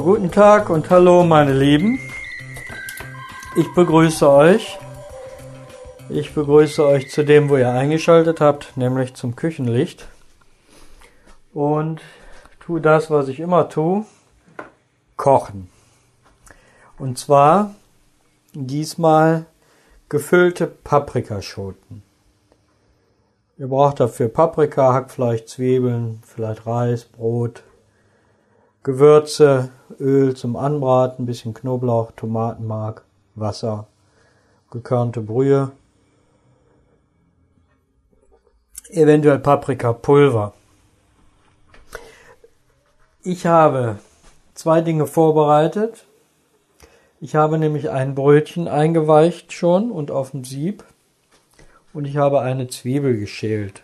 Guten Tag und hallo meine Lieben. Ich begrüße euch. Ich begrüße euch zu dem, wo ihr eingeschaltet habt, nämlich zum Küchenlicht. Und tue das, was ich immer tue, kochen. Und zwar diesmal gefüllte Paprikaschoten. Ihr braucht dafür Paprika, Hackfleisch, Zwiebeln, vielleicht Reis, Brot, Gewürze, Öl zum Anbraten, bisschen Knoblauch, Tomatenmark, Wasser, gekörnte Brühe, eventuell Paprikapulver. Ich habe zwei Dinge vorbereitet. Ich habe nämlich ein Brötchen eingeweicht schon und auf dem Sieb und ich habe eine Zwiebel geschält.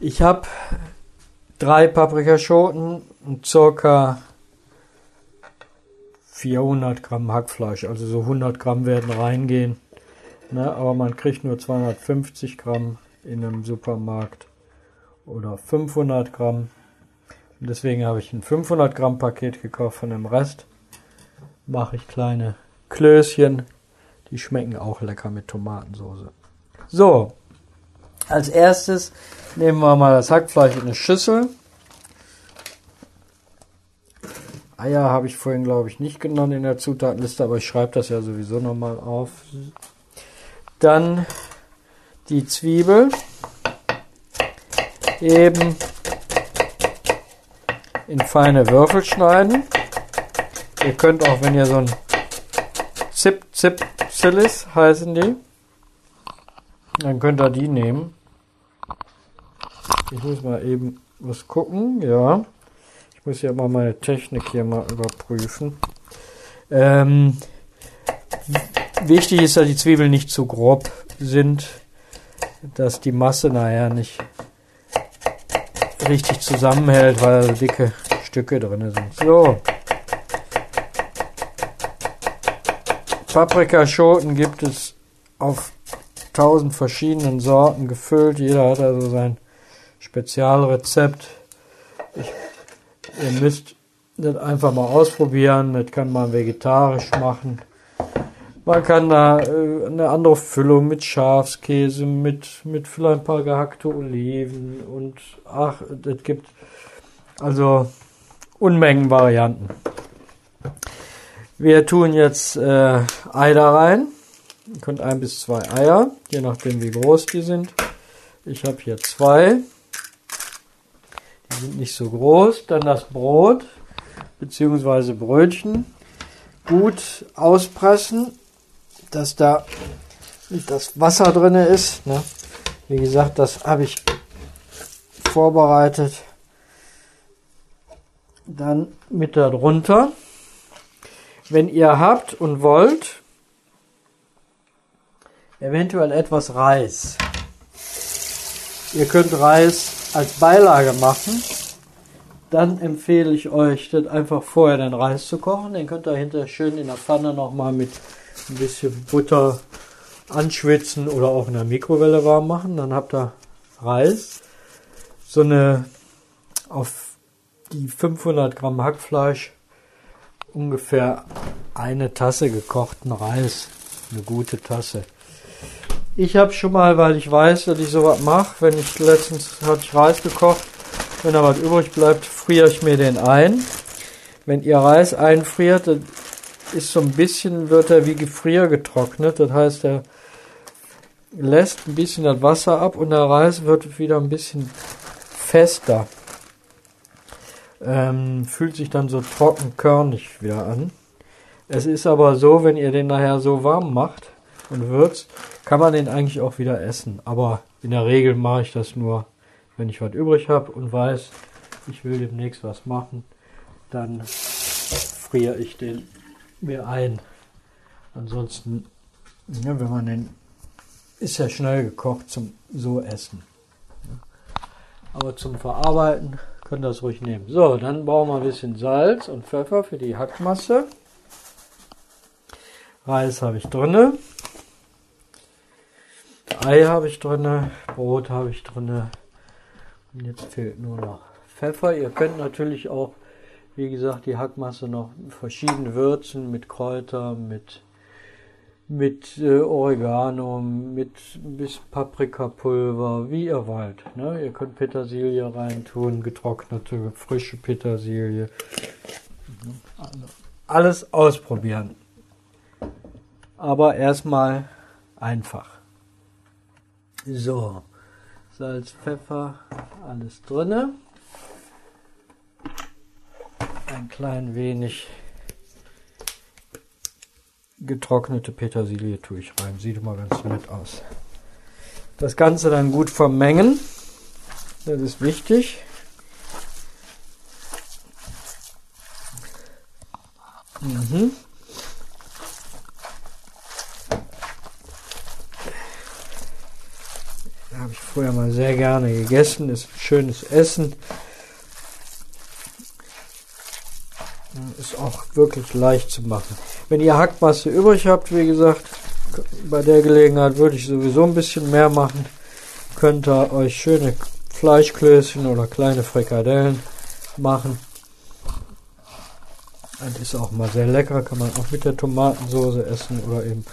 Ich habe drei Paprikaschoten und circa 400 Gramm Hackfleisch, also so 100 Gramm werden reingehen, ne, aber man kriegt nur 250 Gramm in einem Supermarkt oder 500 Gramm. Und deswegen habe ich ein 500 Gramm Paket gekauft von dem Rest. Mache ich kleine Klößchen, die schmecken auch lecker mit Tomatensauce. So, als erstes nehmen wir mal das Hackfleisch in eine Schüssel. Eier habe ich vorhin, glaube ich, nicht genannt in der Zutatenliste, aber ich schreibe das ja sowieso nochmal auf. Dann die Zwiebel. Eben in feine Würfel schneiden. Ihr könnt auch, wenn ihr so ein Zip, Zip, Zilis heißen die, dann könnt ihr die nehmen. Ich muss mal eben was gucken, ja. Ich muss ja mal meine Technik hier mal überprüfen. Ähm, wichtig ist, dass die Zwiebeln nicht zu grob sind, dass die Masse nachher nicht richtig zusammenhält, weil dicke Stücke drin sind. So. Paprikaschoten gibt es auf tausend verschiedenen Sorten gefüllt. Jeder hat also sein Spezialrezept. Ich, ihr müsst das einfach mal ausprobieren. Das kann man vegetarisch machen. Man kann da äh, eine andere Füllung mit Schafskäse, mit, mit vielleicht ein paar gehackte Oliven und ach, das gibt also Unmengen Varianten. Wir tun jetzt äh, Ei da rein. Ihr könnt ein bis zwei Eier, je nachdem wie groß die sind. Ich habe hier zwei. Die sind nicht so groß. Dann das Brot bzw. Brötchen gut auspressen dass da nicht das Wasser drin ist. Ne? Wie gesagt, das habe ich vorbereitet. Dann mit darunter. Wenn ihr habt und wollt, eventuell etwas Reis. Ihr könnt Reis als Beilage machen. Dann empfehle ich euch, das einfach vorher den Reis zu kochen. Den könnt ihr hinterher schön in der Pfanne nochmal mit ein bisschen Butter anschwitzen oder auch in der Mikrowelle warm machen. Dann habt ihr Reis. So eine auf die 500 Gramm Hackfleisch ungefähr eine Tasse gekochten Reis. Eine gute Tasse. Ich habe schon mal, weil ich weiß, dass ich sowas mache, wenn ich letztens hatte ich Reis gekocht, wenn da was übrig bleibt, friere ich mir den ein. Wenn ihr Reis einfriert, ist so ein bisschen, wird er wie Gefrier getrocknet. Das heißt, er lässt ein bisschen das Wasser ab und der Reis wird wieder ein bisschen fester. Ähm, fühlt sich dann so trocken körnig wieder an. Es ist aber so, wenn ihr den nachher so warm macht und würzt, kann man den eigentlich auch wieder essen. Aber in der Regel mache ich das nur, wenn ich was übrig habe und weiß, ich will demnächst was machen, dann friere ich den mir ein. Ansonsten, ja, wenn man den, ist ja schnell gekocht zum so essen. Aber zum Verarbeiten könnt ihr das ruhig nehmen. So, dann brauchen wir ein bisschen Salz und Pfeffer für die Hackmasse. Reis habe ich drinne. Ei habe ich drinne, Brot habe ich drinne. Und jetzt fehlt nur noch Pfeffer. Ihr könnt natürlich auch wie gesagt, die Hackmasse noch verschiedene Würzen mit Kräuter, mit mit äh, Oregano, mit bis Paprikapulver, wie ihr wollt. Ne? Ihr könnt Petersilie reintun, getrocknete, frische Petersilie. Alles ausprobieren. Aber erstmal einfach. So, Salz, Pfeffer, alles drinne. Ein klein wenig getrocknete Petersilie tue ich rein. Sieht immer ganz nett aus. Das Ganze dann gut vermengen. Das ist wichtig. Mhm. Vorher mal sehr gerne gegessen. Ist ein schönes Essen. Ist auch wirklich leicht zu machen. Wenn ihr Hackmasse übrig habt, wie gesagt, bei der Gelegenheit würde ich sowieso ein bisschen mehr machen. Könnt ihr euch schöne Fleischklößchen oder kleine Frikadellen machen. Das ist auch mal sehr lecker, kann man auch mit der Tomatensauce essen oder eben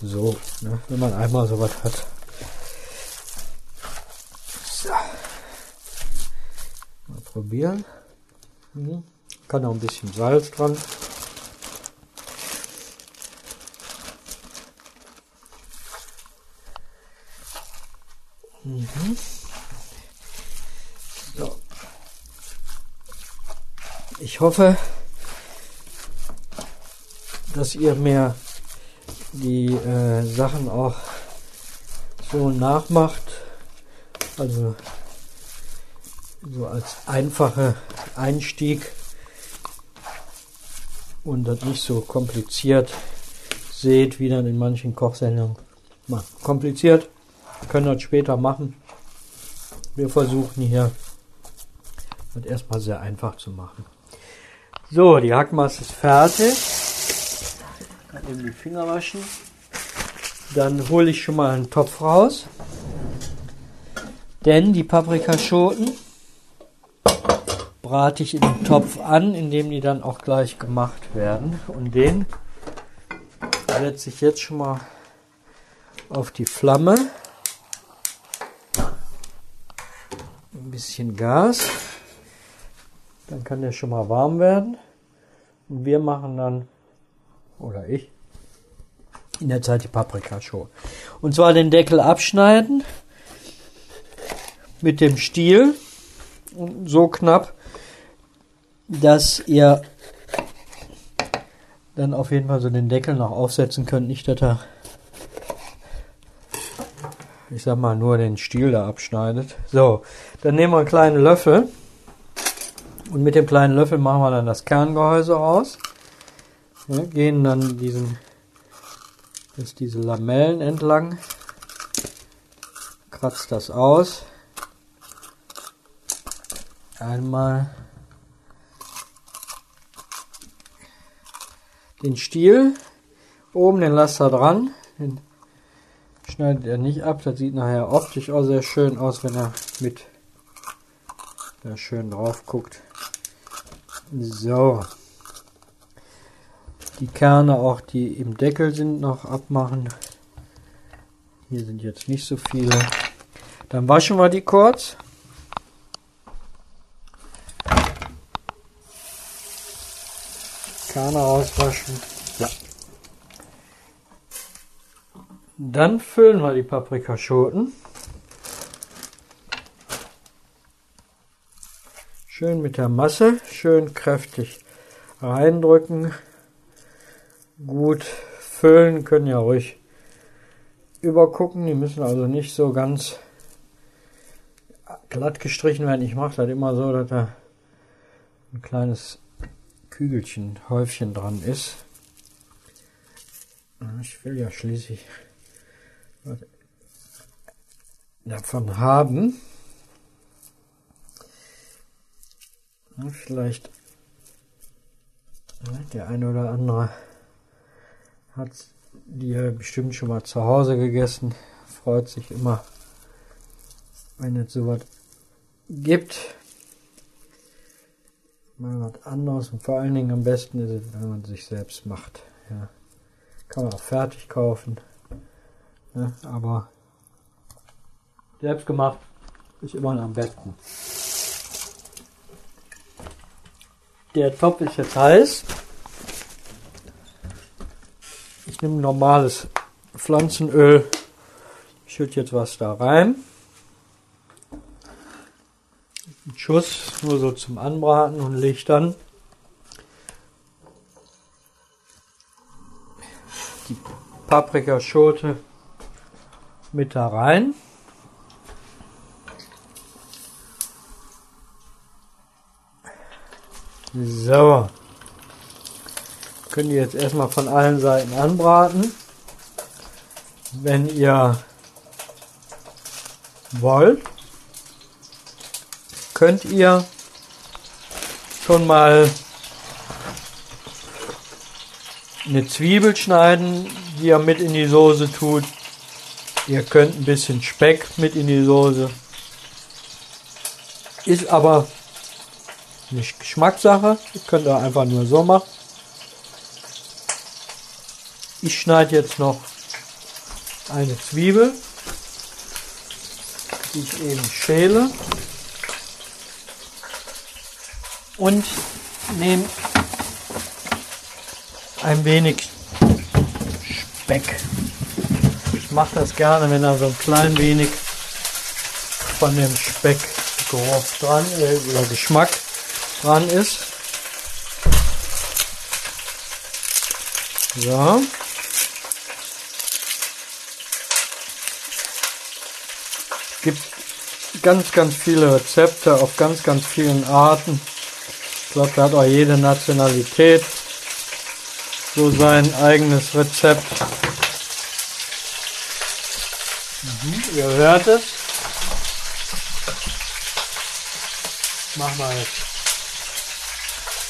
so, ne, wenn man einmal sowas hat. So. Mal probieren. Mhm. Kann auch ein bisschen Salz dran. Mhm. So. Ich hoffe, dass ihr mir die äh, Sachen auch so nachmacht. Also so als einfache Einstieg und das nicht so kompliziert seht, wie dann in manchen Kochsendungen. Mal kompliziert, können das später machen. Wir versuchen hier das erstmal sehr einfach zu machen. So, die Hackmasse ist fertig. Kann eben die Finger waschen. Dann hole ich schon mal einen Topf raus. Denn die Paprikaschoten brate ich in den Topf an, indem die dann auch gleich gemacht werden. Und den setze ich jetzt schon mal auf die Flamme. Ein bisschen Gas. Dann kann der schon mal warm werden. Und wir machen dann, oder ich, in der Zeit die Paprikaschote. Und zwar den Deckel abschneiden mit dem Stiel so knapp, dass ihr dann auf jeden Fall so den Deckel noch aufsetzen könnt. Nicht, dass er, ich sag mal, nur den Stiel da abschneidet. So, dann nehmen wir einen kleinen Löffel. Und mit dem kleinen Löffel machen wir dann das Kerngehäuse raus. Ja, gehen dann diesen, jetzt diese Lamellen entlang. Kratzt das aus. Einmal den Stiel oben, den lasst ihr dran. Den schneidet er nicht ab. Das sieht nachher optisch auch sehr schön aus, wenn er mit da schön drauf guckt. So. Die Kerne auch, die im Deckel sind, noch abmachen. Hier sind jetzt nicht so viele. Dann waschen wir die kurz. Kerne rauswaschen. Ja. Dann füllen wir die Paprikaschoten. Schön mit der Masse, schön kräftig reindrücken. Gut füllen, können ja ruhig übergucken. Die müssen also nicht so ganz glatt gestrichen werden. Ich mache das immer so, dass da ein kleines Kügelchen, Häufchen dran ist. Ich will ja schließlich davon haben. Vielleicht der eine oder andere hat die ja bestimmt schon mal zu Hause gegessen. Freut sich immer, wenn es sowas gibt. Mal was anderes und vor allen Dingen am besten ist es, wenn man sich selbst macht. Ja. Kann man auch fertig kaufen. Ja, aber selbst gemacht ist immer am besten. Der Topf ist jetzt heiß. Ich nehme normales Pflanzenöl. Schütte jetzt was da rein. Ein Schuss nur so zum Anbraten und dann die Paprikaschote mit da rein. So. Könnt ihr jetzt erstmal von allen Seiten anbraten. Wenn ihr wollt, könnt ihr schon mal eine Zwiebel schneiden, die ihr mit in die Soße tut. Ihr könnt ein bisschen Speck mit in die Soße. Ist aber nicht Geschmackssache. Das könnt ihr einfach nur so machen. Ich schneide jetzt noch eine Zwiebel, die ich eben schäle. Und nehme ein wenig Speck. Ich mache das gerne, wenn da so ein klein wenig von dem Speckgeruch dran äh, oder Geschmack dran ist. So. gibt ganz, ganz viele Rezepte auf ganz, ganz vielen Arten. Glaube, da hat auch jede Nationalität so sein eigenes Rezept. Mhm, ihr hört es. Machen wir jetzt.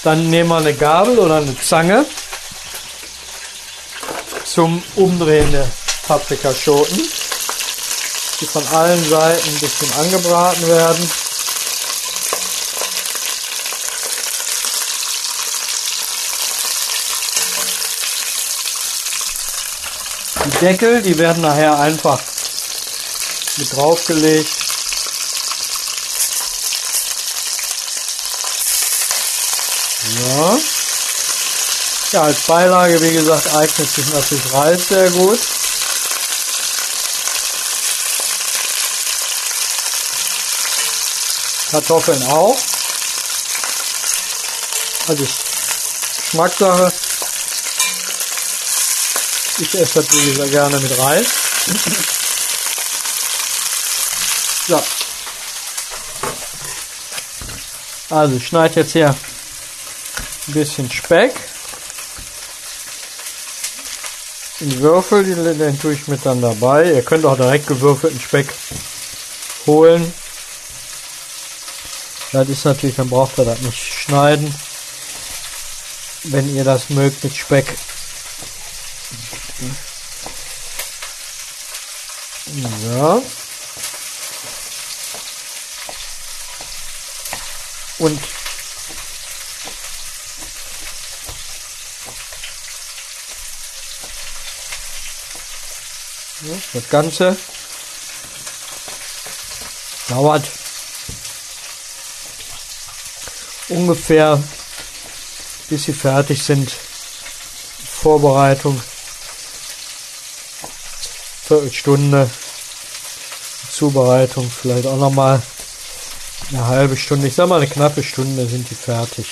Dann nehmen wir eine Gabel oder eine Zange zum Umdrehen der Paprikaschoten die von allen Seiten ein bisschen angebraten werden. Deckel, die werden nachher einfach mit draufgelegt. Ja. ja, als Beilage, wie gesagt, eignet sich natürlich Reis sehr gut. Kartoffeln auch. Also Geschmackssache. Ich esse das wie gesagt gerne mit Reis. So. Also ich schneide jetzt hier ein bisschen Speck in Würfel, den tue ich mit dann dabei. Ihr könnt auch direkt gewürfelten Speck holen. Das ist natürlich, dann braucht ihr das nicht schneiden. Wenn ihr das mögt mit Speck. Ja. Und das Ganze dauert ungefähr, bis sie fertig sind. Vorbereitung, Viertelstunde, Zubereitung vielleicht auch nochmal eine halbe Stunde, ich sag mal eine knappe Stunde sind die fertig.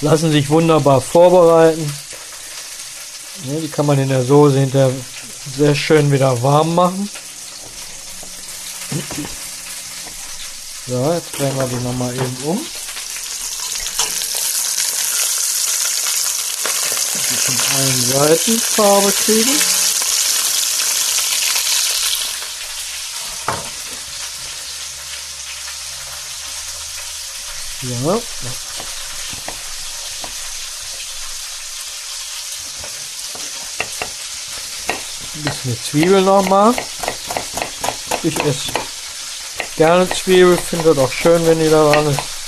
Lassen sich wunderbar vorbereiten. die kann man in der Soße hinterher sehr schön wieder warm machen. So, jetzt drehen wir die nochmal eben um. Von allen Seiten Farbe kriegen. Ja. Ein bisschen Zwiebel nochmal. Ich esse gerne Zwiebel, finde das auch schön, wenn die da dran ist.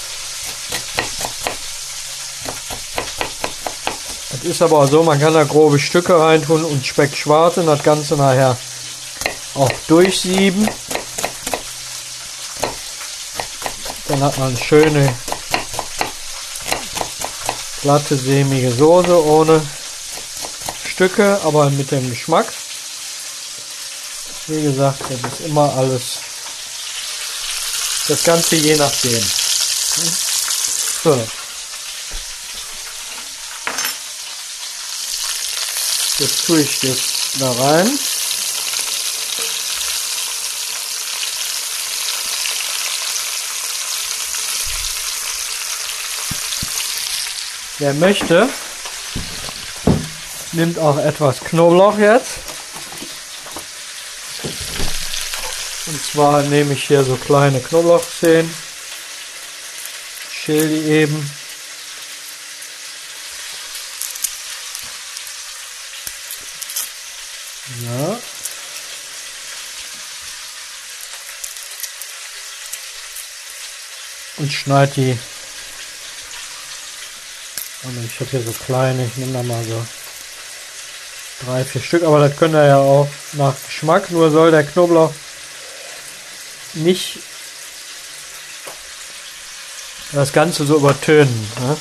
Ist aber so, man kann da grobe Stücke reintun und Speck schwarz und das Ganze nachher auch durchsieben. Dann hat man eine schöne glatte, sämige Soße ohne Stücke, aber mit dem Geschmack. Wie gesagt, das ist immer alles das Ganze je nachdem. So. Jetzt tue ich das da rein. Wer möchte, nimmt auch etwas Knoblauch jetzt. Und zwar nehme ich hier so kleine Knoblauchzehen, schäle die eben. Ja. Und schneide die ich habe hier so kleine, ich nehme da mal so drei, vier Stück, aber das könnt ihr ja auch nach Geschmack, nur soll der Knoblauch nicht das Ganze so übertönen. Ne?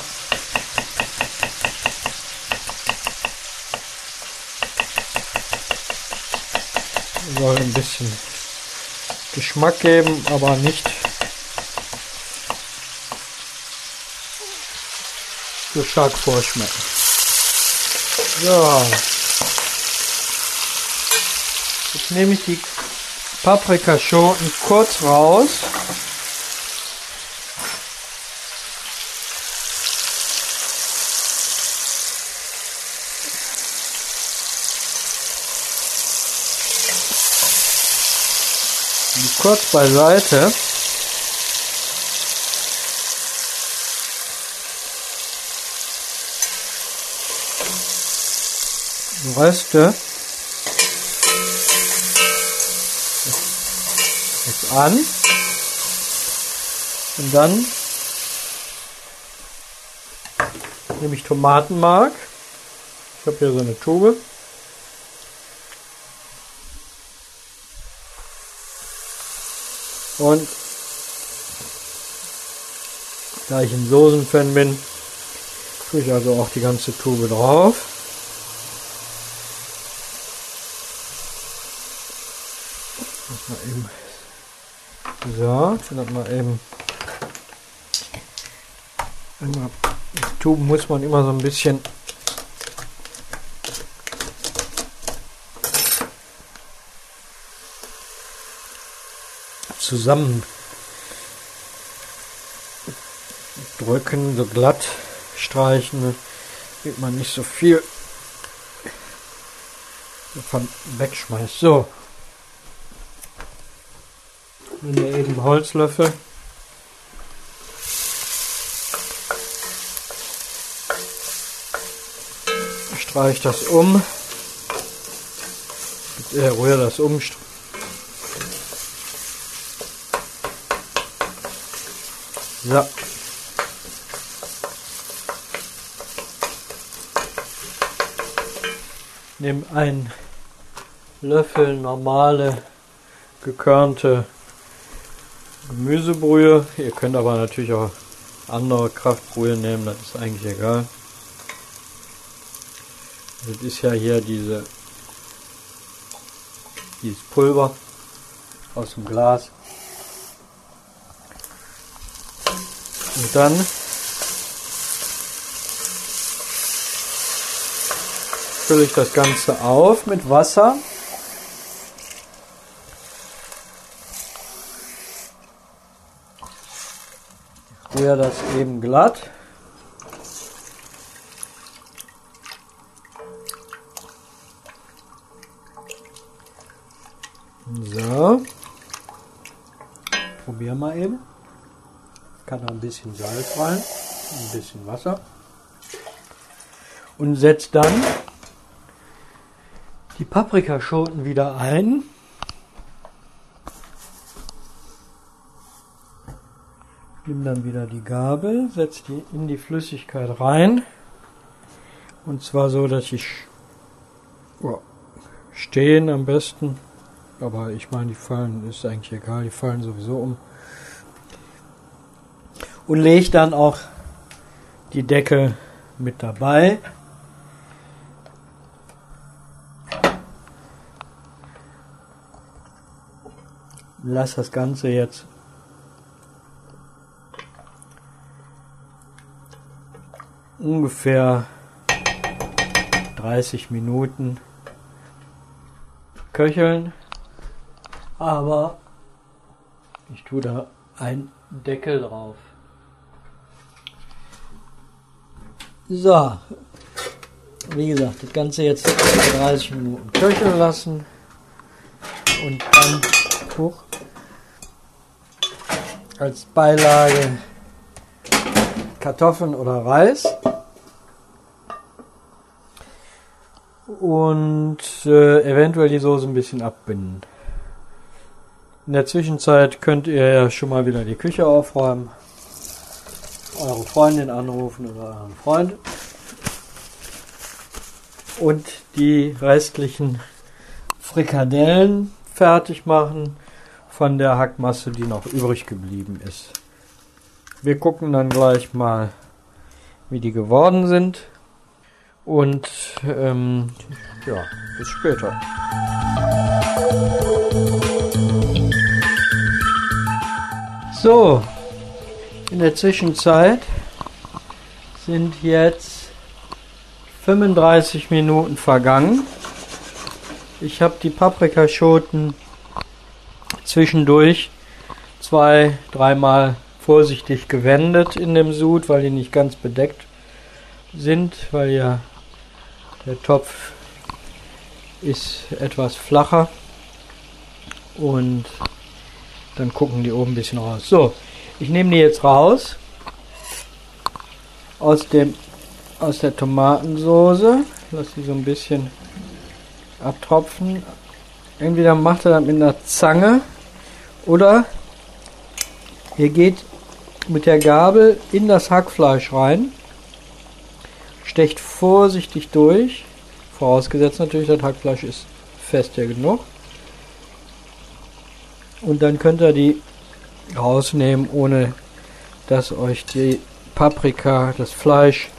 Soll ein bisschen Geschmack geben, aber nicht so stark vorschmecken. So. Jetzt nehme ich die Paprikaschoten kurz raus. kurz beiseite. Röste jetzt an und dann nehme ich Tomatenmark. Ich habe hier so eine Tube. Und da ich ein Soßenfan bin, tue ich also auch die ganze Tube drauf. Mal eben. So, dann mal eben. Immer, die Tuben muss man immer so ein bisschen zusammen drücken, so glatt streichen, damit man nicht so viel davon wegschmeißt. So, Nehmen wir eben Holzlöffel. Streich das um. Äh, rühre das um. So. Nimm einen Löffel normale gekörnte Gemüsebrühe. Ihr könnt aber natürlich auch andere Kraftbrühe nehmen, das ist eigentlich egal. Das ist ja hier diese dieses Pulver aus dem Glas. Und dann fülle ich das Ganze auf mit Wasser. Wäre das eben glatt. So. Probieren wir eben. Kann noch ein bisschen Salz rein, ein bisschen Wasser. Und setzt dann die Paprikaschoten wieder ein. Nimm dann wieder die Gabel, setz die in die Flüssigkeit rein Und zwar so, dass ich ja, stehen am besten. Aber ich meine, die fallen, ist eigentlich egal, die fallen sowieso um. Und lege dann auch die Decke mit dabei. Lass das Ganze jetzt ungefähr 30 Minuten köcheln. Aber ich tue da einen Deckel drauf. So, wie gesagt, das Ganze jetzt 30 Minuten köcheln lassen und dann hoch als Beilage Kartoffeln oder Reis. Und äh, eventuell die Soße ein bisschen abbinden. In der Zwischenzeit könnt ihr ja schon mal wieder die Küche aufräumen, eure Freundin anrufen oder euren Freund und die restlichen Frikadellen fertig machen von der Hackmasse, die noch übrig geblieben ist. Wir gucken dann gleich mal, wie die geworden sind. Und ähm, ja, bis später. So, in der Zwischenzeit sind jetzt 35 Minuten vergangen. Ich habe die Paprikaschoten zwischendurch zwei, dreimal vorsichtig gewendet in dem Sud, weil die nicht ganz bedeckt sind, weil ja der Topf ist etwas flacher und dann gucken die oben ein bisschen raus. So, ich nehme die jetzt raus aus dem aus der Tomatensoße, lasse die so ein bisschen abtropfen. Entweder macht er das mit einer Zange oder ihr geht mit der Gabel in das Hackfleisch rein, stecht vorsichtig durch, vorausgesetzt natürlich, das Hackfleisch ist fest ja genug. Und dann könnt ihr die rausnehmen, ohne dass euch die Paprika, das Fleisch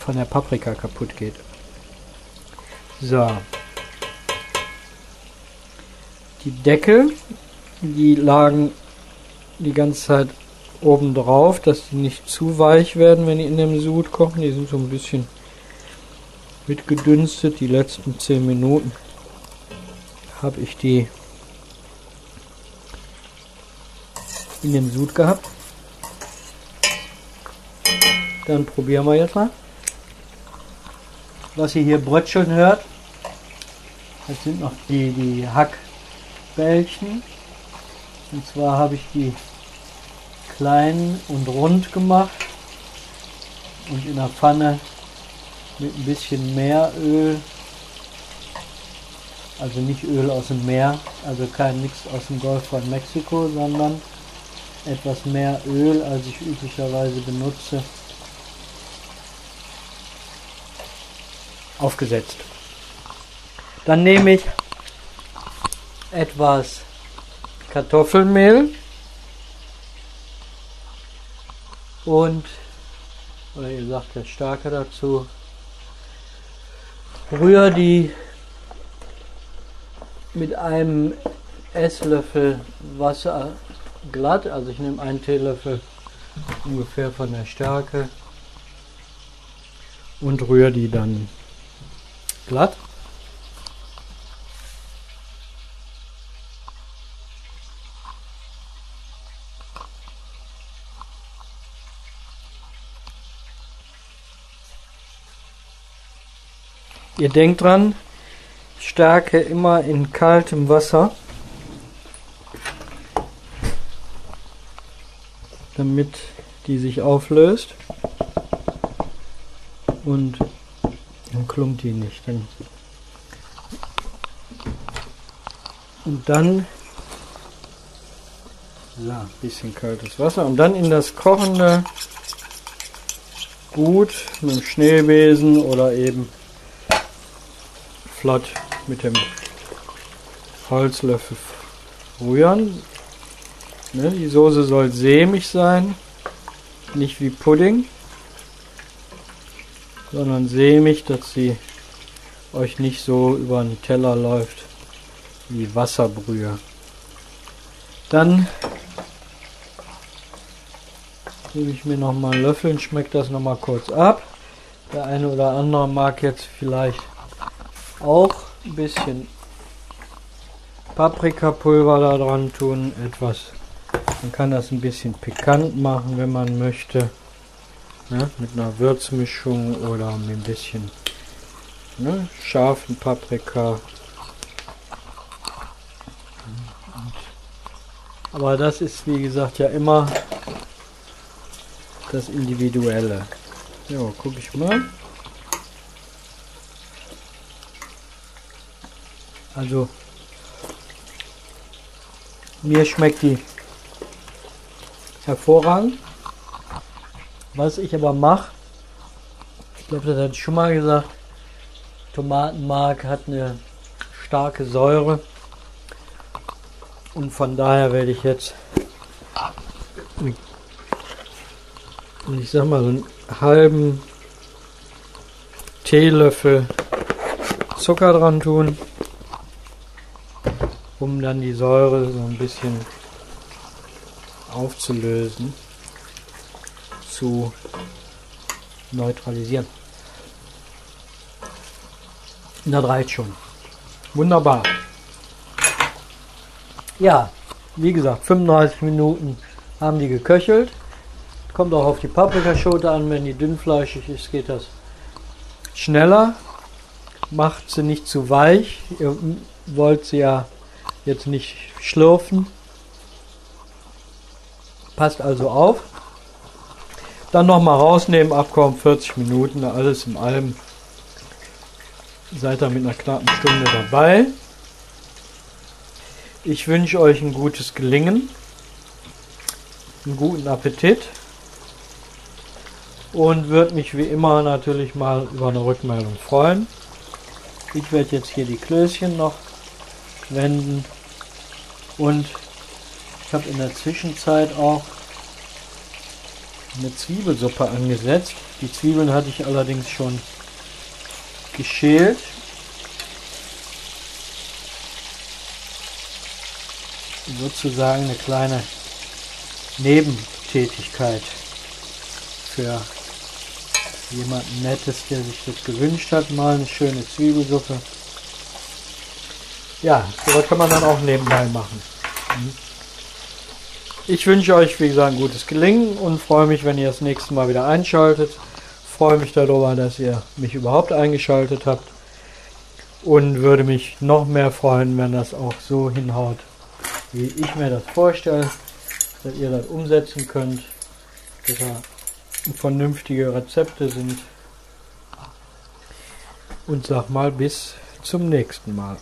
von der Paprika kaputt geht. So. Die Deckel, die lagen die ganze Zeit oben drauf, dass die nicht zu weich werden, wenn die in dem Sud kochen. Die sind so ein bisschen mitgedünstet. Die letzten 10 Minuten habe ich die in dem Sud gehabt. Dann probieren wir jetzt mal. Was ihr hier Brötchen hört, das sind noch die, die Hackbällchen. Und zwar habe ich die klein und rund gemacht und in der Pfanne mit ein bisschen mehr Öl, also nicht Öl aus dem Meer, also kein Mix aus dem Golf von Mexiko, sondern etwas mehr Öl, als ich üblicherweise benutze, aufgesetzt. Dann nehme ich etwas Kartoffelmehl und, oder ihr sagt jetzt Stärke dazu, rühre die mit einem Esslöffel Wasser glatt, also ich nehme einen Teelöffel ungefähr von der Stärke und rühre die dann glatt. Ihr denkt dran, Stärke immer in kaltem Wasser, damit die sich auflöst und dann klumpt die nicht. Und dann ja, bisschen kaltes Wasser und dann in das kochende gut mit dem Schneebesen oder eben flott mit dem Holzlöffel rühren. Ne, die Soße soll sämig sein, nicht wie Pudding, sondern sämig, dass sie euch nicht so über den Teller läuft wie Wasserbrühe. Dann gebe ich mir noch mal einen Löffel und schmeckt das noch mal kurz ab. Der eine oder andere mag jetzt vielleicht auch ein bisschen Paprikapulver da dran tun, etwas. Man kann das ein bisschen pikant machen, wenn man möchte. Ne, mit einer Würzmischung oder mit ein bisschen ne, scharfen Paprika. Aber das ist wie gesagt ja immer das Individuelle. Ja, gucke ich mal. Also mir schmeckt die hervorragend. Was ich aber mache, ich glaube, das ich schon mal gesagt, Tomatenmark hat eine starke Säure und von daher werde ich jetzt ich sag mal so einen halben Teelöffel Zucker dran tun, um dann die Säure so ein bisschen aufzulösen, zu neutralisieren. Das reicht schon. Wunderbar. Ja, wie gesagt, 35 Minuten haben die geköchelt. Kommt auch auf die Paprikaschote an, wenn die dünnfleischig ist, geht das schneller. Macht sie nicht zu weich. Ihr wollt sie ja jetzt nicht schlürfen. Passt also auf. Dann nochmal rausnehmen, abkommen, 40 Minuten, alles im allem. Seid ihr mit einer knappen Stunde dabei. Ich wünsche euch ein gutes Gelingen, einen guten Appetit und würde mich wie immer natürlich mal über eine Rückmeldung freuen. Ich werde jetzt hier die Klößchen noch wenden und ich habe in der Zwischenzeit auch eine Zwiebelsuppe angesetzt. Die Zwiebeln hatte ich allerdings schon geschält. Sozusagen eine kleine Nebentätigkeit für jemanden Nettes, der sich das gewünscht hat, mal eine schöne Zwiebelsuppe. Ja, sowas kann man dann auch nebenbei machen. Mhm. Ich wünsche euch, wie gesagt, ein gutes Gelingen und freue mich, wenn ihr das nächste Mal wieder einschaltet. Freue mich darüber, dass ihr mich überhaupt eingeschaltet habt und würde mich noch mehr freuen, wenn das auch so hinhaut, wie ich mir das vorstelle, dass ihr das umsetzen könnt, dass da vernünftige Rezepte sind. Und sag mal bis zum nächsten Mal.